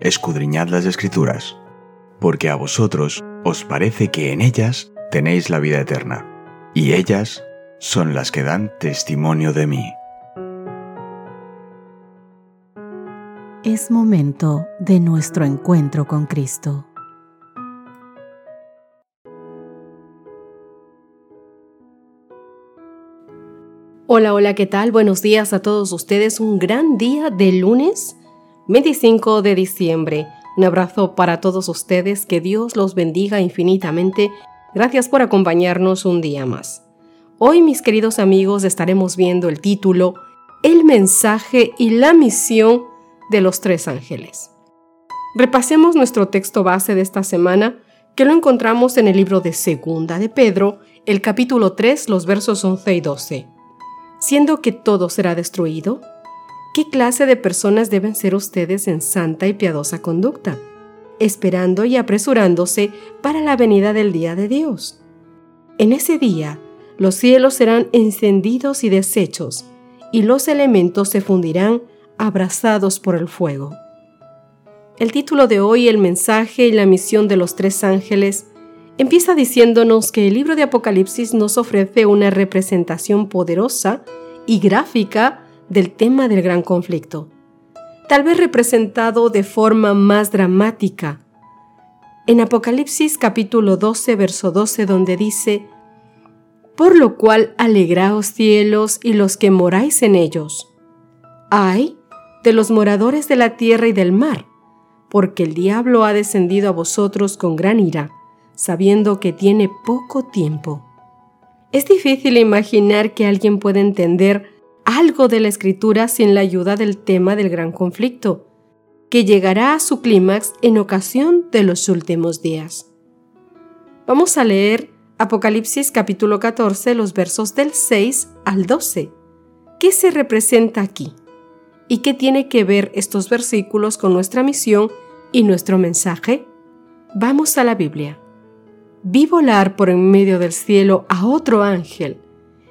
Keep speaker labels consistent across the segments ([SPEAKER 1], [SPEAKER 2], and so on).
[SPEAKER 1] escudriñad las escrituras, porque a vosotros os parece que en ellas tenéis la vida eterna, y ellas son las que dan testimonio de mí.
[SPEAKER 2] Es momento de nuestro encuentro con Cristo.
[SPEAKER 3] Hola, hola, ¿qué tal? Buenos días a todos ustedes. Un gran día de lunes 25 de diciembre. Un abrazo para todos ustedes. Que Dios los bendiga infinitamente. Gracias por acompañarnos un día más. Hoy, mis queridos amigos, estaremos viendo el título El mensaje y la misión de los tres ángeles. Repasemos nuestro texto base de esta semana, que lo encontramos en el libro de Segunda de Pedro, el capítulo 3, los versos 11 y 12 siendo que todo será destruido? ¿Qué clase de personas deben ser ustedes en santa y piadosa conducta, esperando y apresurándose para la venida del día de Dios? En ese día, los cielos serán encendidos y deshechos, y los elementos se fundirán abrazados por el fuego. El título de hoy, el mensaje y la misión de los tres ángeles, empieza diciéndonos que el libro de Apocalipsis nos ofrece una representación poderosa y gráfica del tema del gran conflicto, tal vez representado de forma más dramática. En Apocalipsis capítulo 12, verso 12, donde dice, Por lo cual alegraos cielos y los que moráis en ellos. Ay de los moradores de la tierra y del mar, porque el diablo ha descendido a vosotros con gran ira sabiendo que tiene poco tiempo. Es difícil imaginar que alguien pueda entender algo de la escritura sin la ayuda del tema del gran conflicto, que llegará a su clímax en ocasión de los últimos días. Vamos a leer Apocalipsis capítulo 14, los versos del 6 al 12. ¿Qué se representa aquí? ¿Y qué tiene que ver estos versículos con nuestra misión y nuestro mensaje? Vamos a la Biblia vi volar por en medio del cielo a otro ángel,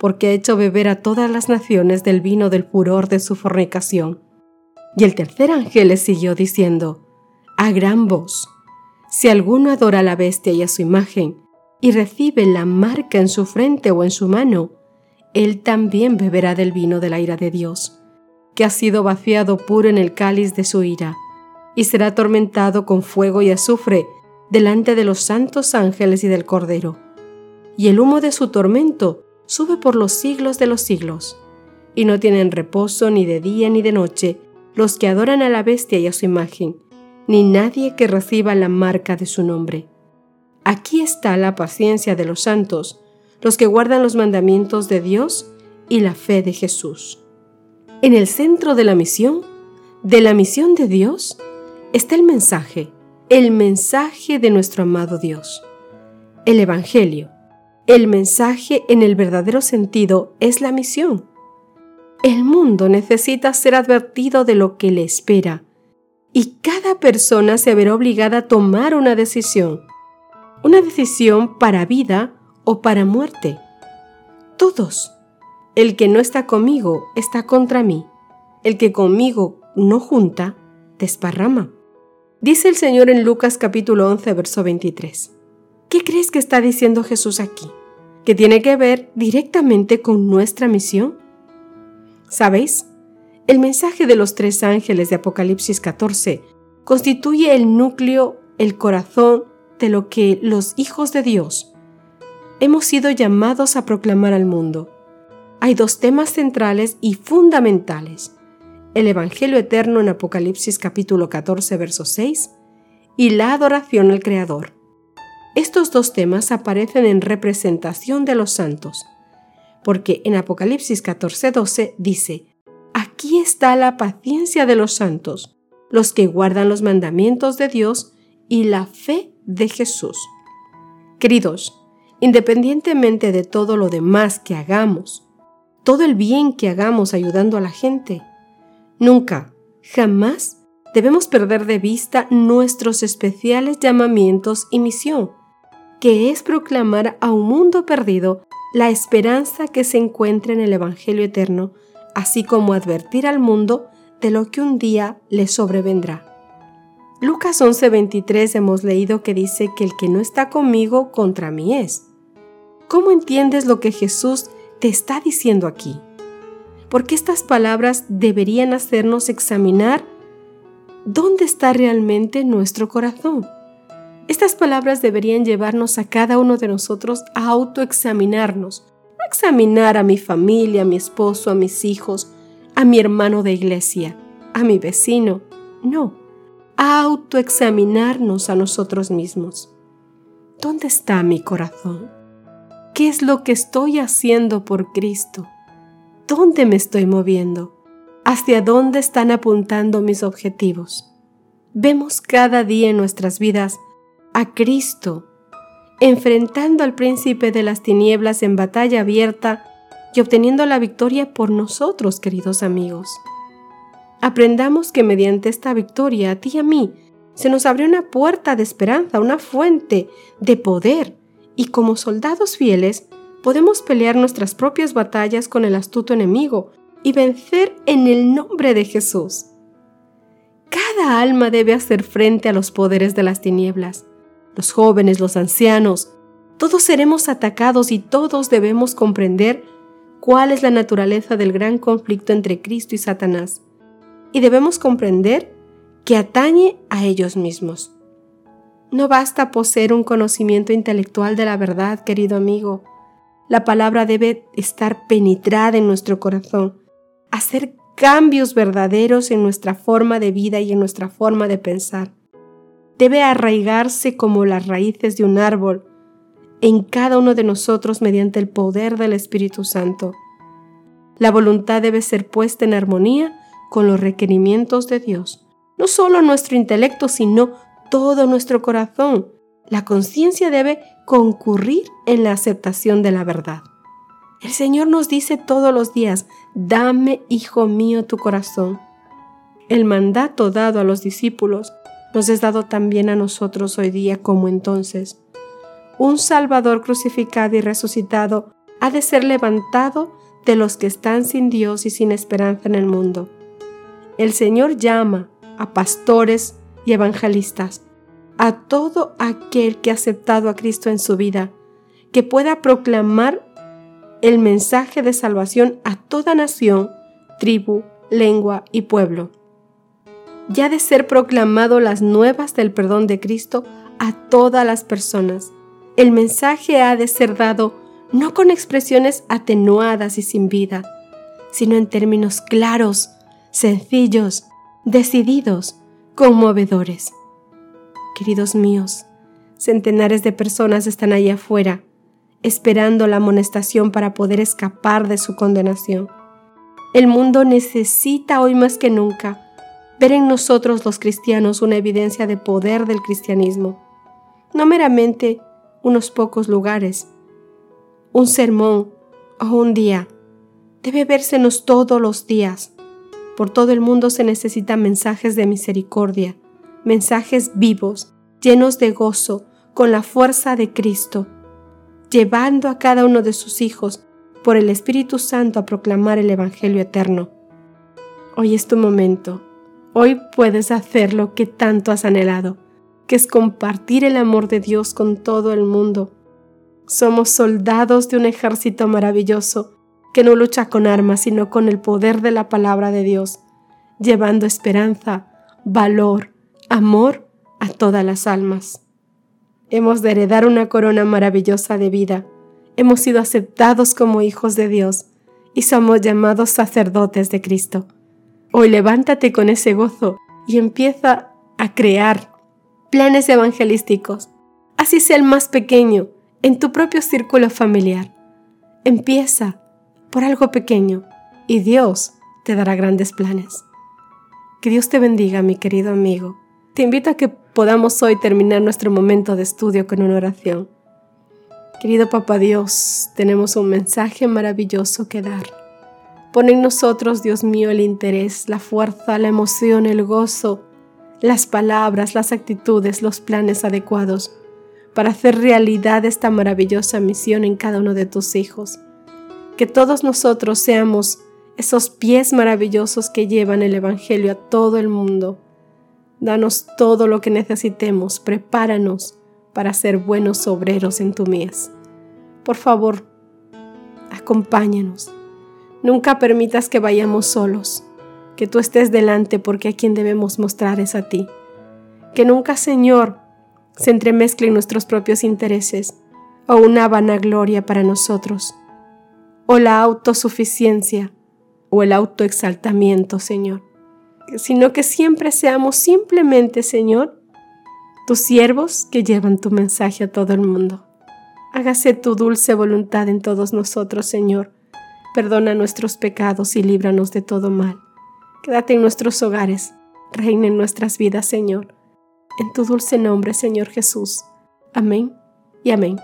[SPEAKER 3] porque ha hecho beber a todas las naciones del vino del furor de su fornicación. Y el tercer ángel le siguió diciendo, a gran voz, si alguno adora a la bestia y a su imagen, y recibe la marca en su frente o en su mano, él también beberá del vino de la ira de Dios, que ha sido vaciado puro en el cáliz de su ira, y será atormentado con fuego y azufre delante de los santos ángeles y del Cordero y el humo de su tormento sube por los siglos de los siglos. Y no tienen reposo ni de día ni de noche los que adoran a la bestia y a su imagen, ni nadie que reciba la marca de su nombre. Aquí está la paciencia de los santos, los que guardan los mandamientos de Dios y la fe de Jesús. En el centro de la misión, de la misión de Dios, está el mensaje, el mensaje de nuestro amado Dios, el Evangelio, el mensaje en el verdadero sentido es la misión. El mundo necesita ser advertido de lo que le espera y cada persona se verá obligada a tomar una decisión. Una decisión para vida o para muerte. Todos. El que no está conmigo está contra mí. El que conmigo no junta, desparrama. Dice el Señor en Lucas capítulo 11, verso 23. ¿Qué crees que está diciendo Jesús aquí? Que tiene que ver directamente con nuestra misión. ¿Sabéis? El mensaje de los tres ángeles de Apocalipsis 14 constituye el núcleo, el corazón de lo que los hijos de Dios hemos sido llamados a proclamar al mundo. Hay dos temas centrales y fundamentales. El Evangelio eterno en Apocalipsis capítulo 14, verso 6 y la adoración al Creador. Estos dos temas aparecen en representación de los santos, porque en Apocalipsis 14:12 dice, Aquí está la paciencia de los santos, los que guardan los mandamientos de Dios y la fe de Jesús. Queridos, independientemente de todo lo demás que hagamos, todo el bien que hagamos ayudando a la gente, nunca, jamás debemos perder de vista nuestros especiales llamamientos y misión, que es proclamar a un mundo perdido la esperanza que se encuentra en el Evangelio eterno, así como advertir al mundo de lo que un día le sobrevendrá. Lucas 11:23 hemos leído que dice que el que no está conmigo contra mí es. ¿Cómo entiendes lo que Jesús te está diciendo aquí? Porque estas palabras deberían hacernos examinar dónde está realmente nuestro corazón. Estas palabras deberían llevarnos a cada uno de nosotros a autoexaminarnos, a examinar a mi familia, a mi esposo, a mis hijos, a mi hermano de iglesia, a mi vecino. No, a autoexaminarnos a nosotros mismos. ¿Dónde está mi corazón? ¿Qué es lo que estoy haciendo por Cristo? ¿Dónde me estoy moviendo? ¿Hacia dónde están apuntando mis objetivos? Vemos cada día en nuestras vidas a Cristo enfrentando al príncipe de las tinieblas en batalla abierta y obteniendo la victoria por nosotros, queridos amigos. Aprendamos que mediante esta victoria a ti y a mí se nos abre una puerta de esperanza, una fuente de poder, y como soldados fieles podemos pelear nuestras propias batallas con el astuto enemigo y vencer en el nombre de Jesús. Cada alma debe hacer frente a los poderes de las tinieblas. Los jóvenes, los ancianos, todos seremos atacados y todos debemos comprender cuál es la naturaleza del gran conflicto entre Cristo y Satanás. Y debemos comprender que atañe a ellos mismos. No basta poseer un conocimiento intelectual de la verdad, querido amigo. La palabra debe estar penetrada en nuestro corazón hacer cambios verdaderos en nuestra forma de vida y en nuestra forma de pensar. Debe arraigarse como las raíces de un árbol en cada uno de nosotros mediante el poder del Espíritu Santo. La voluntad debe ser puesta en armonía con los requerimientos de Dios. No solo nuestro intelecto, sino todo nuestro corazón. La conciencia debe concurrir en la aceptación de la verdad. El Señor nos dice todos los días, dame, hijo mío, tu corazón. El mandato dado a los discípulos nos es dado también a nosotros hoy día como entonces. Un Salvador crucificado y resucitado ha de ser levantado de los que están sin Dios y sin esperanza en el mundo. El Señor llama a pastores y evangelistas, a todo aquel que ha aceptado a Cristo en su vida, que pueda proclamar el mensaje de salvación a toda nación, tribu, lengua y pueblo. Ya de ser proclamado las nuevas del perdón de Cristo a todas las personas. El mensaje ha de ser dado no con expresiones atenuadas y sin vida, sino en términos claros, sencillos, decididos, conmovedores. Queridos míos, centenares de personas están allá afuera esperando la amonestación para poder escapar de su condenación. El mundo necesita hoy más que nunca ver en nosotros los cristianos una evidencia de poder del cristianismo, no meramente unos pocos lugares, un sermón o un día. Debe vérsenos todos los días. Por todo el mundo se necesitan mensajes de misericordia, mensajes vivos, llenos de gozo, con la fuerza de Cristo llevando a cada uno de sus hijos por el Espíritu Santo a proclamar el Evangelio eterno. Hoy es tu momento. Hoy puedes hacer lo que tanto has anhelado, que es compartir el amor de Dios con todo el mundo. Somos soldados de un ejército maravilloso que no lucha con armas, sino con el poder de la palabra de Dios, llevando esperanza, valor, amor a todas las almas. Hemos de heredar una corona maravillosa de vida. Hemos sido aceptados como hijos de Dios y somos llamados sacerdotes de Cristo. Hoy levántate con ese gozo y empieza a crear planes evangelísticos, así sea el más pequeño, en tu propio círculo familiar. Empieza por algo pequeño y Dios te dará grandes planes. Que Dios te bendiga, mi querido amigo te invito a que podamos hoy terminar nuestro momento de estudio con una oración. Querido Papá Dios, tenemos un mensaje maravilloso que dar. Pon en nosotros, Dios mío, el interés, la fuerza, la emoción, el gozo, las palabras, las actitudes, los planes adecuados para hacer realidad esta maravillosa misión en cada uno de tus hijos. Que todos nosotros seamos esos pies maravillosos que llevan el Evangelio a todo el mundo. Danos todo lo que necesitemos, prepáranos para ser buenos obreros en tu mies. Por favor, acompáñanos. Nunca permitas que vayamos solos, que tú estés delante porque a quien debemos mostrar es a ti. Que nunca, Señor, se entremezclen nuestros propios intereses o una vanagloria para nosotros, o la autosuficiencia o el autoexaltamiento, Señor, sino que siempre seamos simplemente, Señor, tus siervos que llevan tu mensaje a todo el mundo. Hágase tu dulce voluntad en todos nosotros, Señor. Perdona nuestros pecados y líbranos de todo mal. Quédate en nuestros hogares, reina en nuestras vidas, Señor en tu dulce nombre, Señor Jesús. Amén y amén.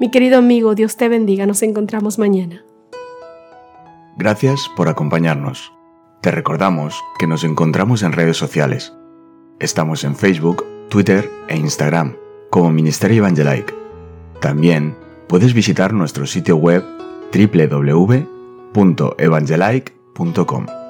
[SPEAKER 3] Mi querido amigo, Dios te bendiga. Nos encontramos mañana.
[SPEAKER 1] Gracias por acompañarnos. Te recordamos que nos encontramos en redes sociales. Estamos en Facebook, Twitter e Instagram como Ministerio Evangelike. También puedes visitar nuestro sitio web www.evangelike.com.